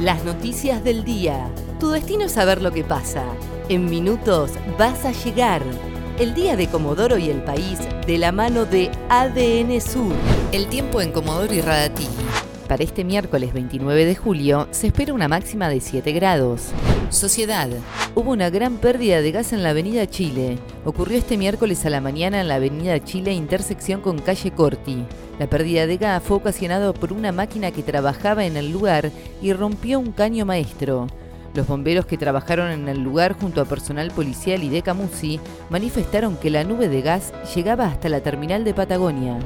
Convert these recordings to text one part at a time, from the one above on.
Las noticias del día. Tu destino es saber lo que pasa. En minutos vas a llegar. El día de Comodoro y el país de la mano de ADN Sur. El tiempo en Comodoro y Radatili. Para este miércoles 29 de julio se espera una máxima de 7 grados. Sociedad. Hubo una gran pérdida de gas en la Avenida Chile. Ocurrió este miércoles a la mañana en la Avenida Chile, intersección con calle Corti. La pérdida de gas fue ocasionada por una máquina que trabajaba en el lugar y rompió un caño maestro. Los bomberos que trabajaron en el lugar junto a personal policial y de Camusi manifestaron que la nube de gas llegaba hasta la terminal de Patagonia.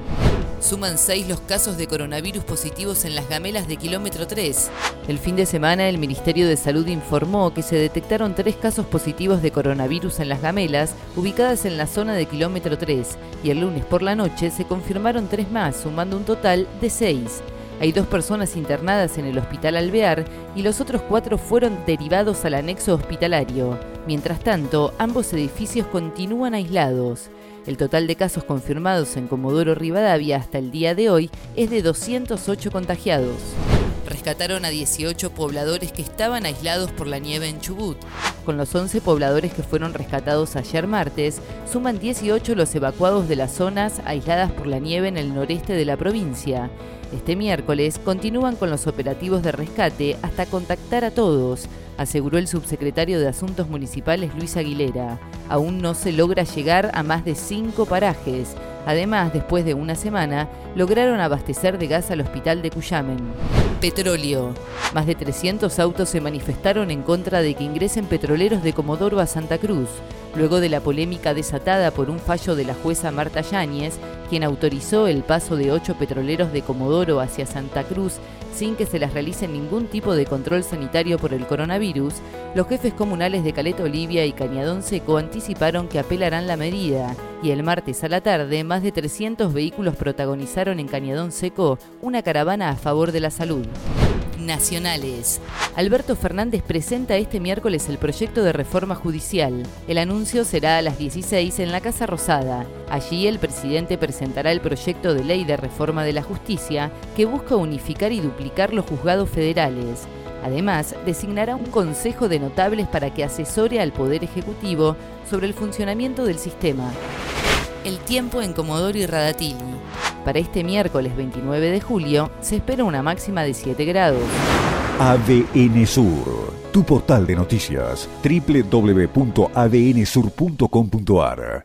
Suman seis los casos de coronavirus positivos en las gamelas de kilómetro 3. El fin de semana el Ministerio de Salud informó que se detectaron tres casos positivos de coronavirus en las gamelas ubicadas en la zona de kilómetro 3 y el lunes por la noche se confirmaron tres más, sumando un total de seis. Hay dos personas internadas en el hospital Alvear y los otros cuatro fueron derivados al anexo hospitalario. Mientras tanto, ambos edificios continúan aislados. El total de casos confirmados en Comodoro Rivadavia hasta el día de hoy es de 208 contagiados. Rescataron a 18 pobladores que estaban aislados por la nieve en Chubut. Con los 11 pobladores que fueron rescatados ayer martes, suman 18 los evacuados de las zonas aisladas por la nieve en el noreste de la provincia. Este miércoles continúan con los operativos de rescate hasta contactar a todos, aseguró el subsecretario de Asuntos Municipales Luis Aguilera. Aún no se logra llegar a más de cinco parajes. Además, después de una semana, lograron abastecer de gas al hospital de Cuyamen. Petróleo. Más de 300 autos se manifestaron en contra de que ingresen petroleros de Comodoro a Santa Cruz, luego de la polémica desatada por un fallo de la jueza Marta Yáñez, quien autorizó el paso de ocho petroleros de Comodoro hacia Santa Cruz sin que se les realice ningún tipo de control sanitario por el coronavirus, los jefes comunales de Caleta Olivia y Cañadón Seco anticiparon que apelarán la medida y el martes a la tarde más de 300 vehículos protagonizaron en Cañadón Seco una caravana a favor de la salud nacionales. Alberto Fernández presenta este miércoles el proyecto de reforma judicial. El anuncio será a las 16 en la Casa Rosada. Allí el presidente presentará el proyecto de ley de reforma de la justicia que busca unificar y duplicar los juzgados federales. Además, designará un consejo de notables para que asesore al Poder Ejecutivo sobre el funcionamiento del sistema. El tiempo en Comodoro y Radatili. Para este miércoles 29 de julio se espera una máxima de 7 grados. ADN Sur, tu portal de noticias, www.adnsur.com.ar